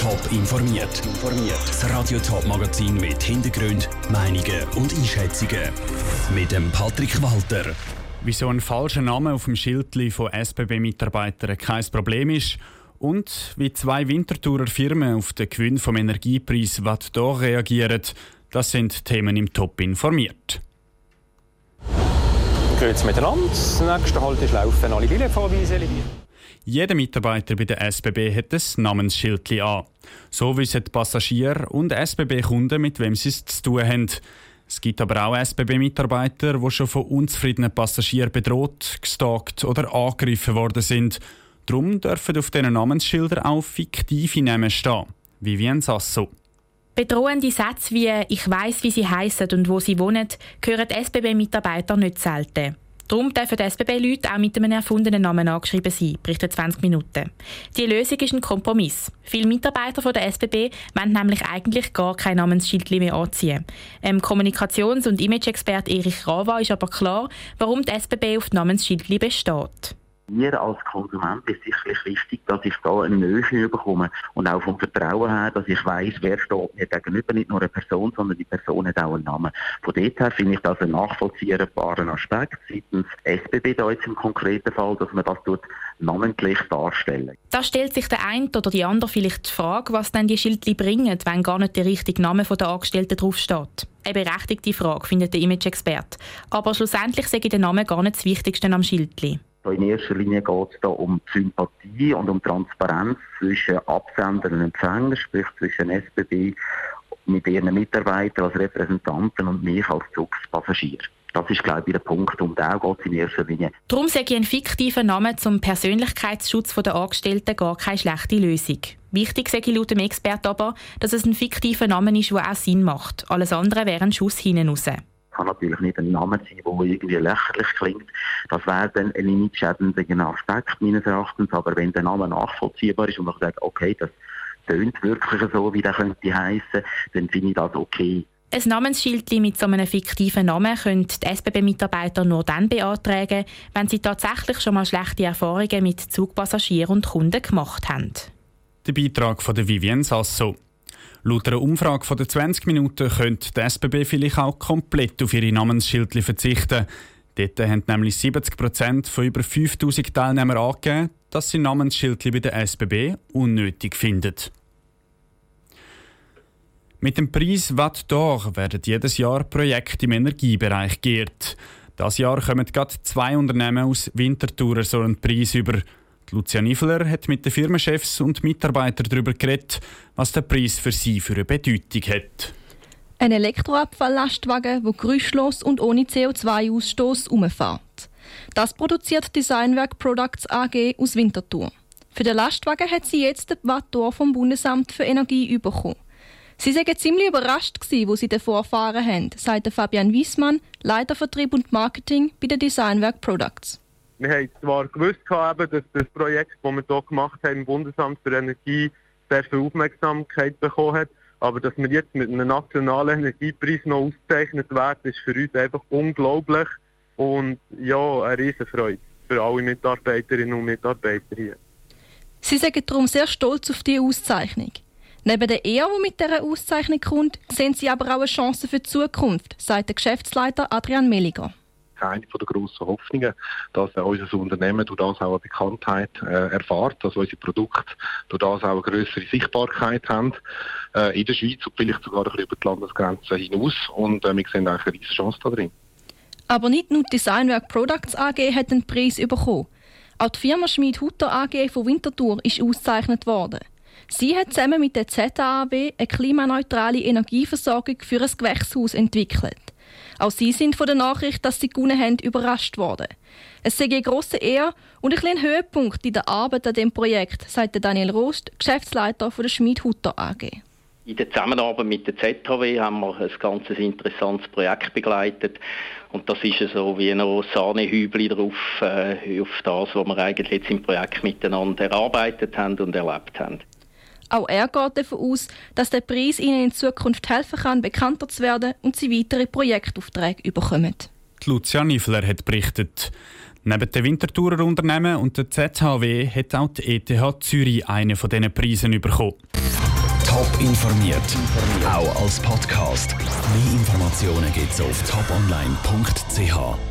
Top informiert. Das Radio Top Magazin mit Hintergrund, Meinungen und Einschätzungen mit dem Patrick Walter. Wieso ein falscher Name auf dem Schild von SBB-Mitarbeitern kein Problem ist und wie zwei Winterthurer Firmen auf den Gewinn vom Energiepreis Wattdor reagieren, das sind Themen im Top informiert. Grüezi miteinander. Das nächste Halt ist Laufen alle Billetvorweise. Jeder Mitarbeiter bei der SBB hat ein Namensschild an. So wissen die Passagiere und SBB-Kunden, mit wem sie es zu tun haben. Es gibt aber auch SBB-Mitarbeiter, die schon von unzufriedenen Passagieren bedroht, gestalkt oder angegriffen worden sind. Darum dürfen auf diesen Namensschildern auch fiktive Namen stehen. Vivian Sasso. Bedrohende Sätze wie «Ich weiß, wie sie heißen und wo sie wohnen» hören SBB-Mitarbeiter nicht selten. Darum dürfen die SBB-Leute auch mit einem erfundenen Namen angeschrieben sein, berichtet 20 Minuten. Die Lösung ist ein Kompromiss. Viele Mitarbeiter von der SBB wollen nämlich eigentlich gar kein Namensschild mehr anziehen. Ähm, Kommunikations- und Image-Experte Erich Rava ist aber klar, warum die SBB auf Namensschildli besteht mir als Konsument ist sicherlich wichtig, dass ich da eine Nähe bekomme und auch vom Vertrauen her, dass ich weiß, wer steht mir gegenüber, nicht nur eine Person, sondern die Person hat auch einen Namen. Von dort her finde ich das einen nachvollziehbaren Aspekt seitens SBB da jetzt im konkreten Fall, dass man das dort namentlich darstellen. Da stellt sich der eine oder die andere vielleicht die Frage, was denn die Schildli bringen, wenn gar nicht der richtige Name der Angestellten draufsteht. Eine berechtigte Frage, findet der Image-Experte. Aber schlussendlich sage der Name gar nicht das Wichtigste am Schildli. In erster Linie geht es da um Sympathie und um Transparenz zwischen Absender und Empfänger, sprich zwischen SBB mit ihren Mitarbeitern als Repräsentanten und mich als Zugspassagier. Das ist, glaube ich, der Punkt, um den geht in erster Linie. Darum sage ich ein fiktiver Name zum Persönlichkeitsschutz der Angestellten gar keine schlechte Lösung. Wichtig sage ich laut dem Experten aber, dass es ein fiktiver Name ist, der auch Sinn macht. Alles andere wäre ein Schuss hinten raus kann natürlich nicht ein Name sein, der irgendwie lächerlich klingt. Das wäre dann ein image-schädigender Aspekt meines Erachtens. Aber wenn der Name nachvollziehbar ist und man sagt, okay, das tönt wirklich so, wie der könnte heißen, dann finde ich das okay. Ein Namensschild mit so einem fiktiven Namen können die SBB-Mitarbeiter nur dann beantragen, wenn sie tatsächlich schon mal schlechte Erfahrungen mit Zugpassagieren und Kunden gemacht haben. Der Beitrag von Vivienne Sasso. Laut einer Umfrage von den 20 Minuten könnte die SBB vielleicht auch komplett auf ihre Namensschildchen verzichten. Dort haben nämlich 70 Prozent von über 5000 Teilnehmern angegeben, dass sie Namensschildchen bei der SBB unnötig finden. Mit dem Preis Watt d'Or werden jedes Jahr Projekte im Energiebereich geehrt. Das Jahr kommen gerade zwei Unternehmen aus Winterthur so einen Preis über. Lucia Niffler hat mit den Firmenchefs und Mitarbeitern darüber geredet, was der Preis für sie für eine Bedeutung hat. Ein Elektroabfalllastwagen, der geräuschlos und ohne CO2-Ausstoß umfährt. Das produziert Designwerk Products AG aus Winterthur. Für den Lastwagen hat sie jetzt den Wattor vom Bundesamt für Energie bekommen. Sie waren ziemlich überrascht, wo sie davor erfahren haben, sagt Fabian Wiesmann, Leiter Vertrieb und Marketing bei den Designwerk Products. Wir haben zwar gewusst, dass das Projekt, das wir hier gemacht haben, im Bundesamt für Energie sehr viel Aufmerksamkeit bekommen hat. Aber dass wir jetzt mit einem nationalen Energiepreis noch ausgezeichnet werden, ist für uns einfach unglaublich und ja, eine Riesenfreude für alle Mitarbeiterinnen und Mitarbeiter hier. Sie sind darum sehr stolz auf diese Auszeichnung. Neben der Ehe, die mit dieser Auszeichnung kommt, sehen Sie aber auch eine Chance für die Zukunft, sagt der Geschäftsleiter Adrian Melliger eine der grossen Hoffnungen, dass äh, unser Unternehmen durch das auch eine Bekanntheit äh, erfahrt, dass unsere Produkte durch das auch eine größere Sichtbarkeit haben äh, in der Schweiz und vielleicht sogar ein über die Landesgrenzen hinaus. Und wir sehen eigentlich eine riesige Chance da drin. Aber nicht nur Designwerk Products AG hat den Preis bekommen. Auch die Firma Schmid Hutter AG von Winterthur ist ausgezeichnet worden. Sie hat zusammen mit der ZAAW eine klimaneutrale Energieversorgung für ein Gewächshaus entwickelt. Auch sie sind von der Nachricht, dass sie gewonnen haben, überrascht worden. Es sei eine grosse Ehre und ein kleiner Höhepunkt in der Arbeit an dem Projekt, sagt Daniel Rost, Geschäftsleiter von der Schmied Hutter AG. In der Zusammenarbeit mit der ZHW haben wir ein ganz interessantes Projekt begleitet. Und das ist so wie ein Sahnehübel drauf, äh, auf das, was wir eigentlich jetzt im Projekt miteinander erarbeitet haben und erlebt haben. Auch er geht davon aus, dass der Preis ihnen in Zukunft helfen kann, bekannter zu werden und sie weitere Projektaufträge bekommen. Die Lucia Niffler hat berichtet. Neben den Winterthurer Unternehmen und der ZHW hat auch die ETH Zürich einen von diesen Preisen bekommen. Top informiert, auch als Podcast. Mehr Informationen gibt's auf toponline.ch.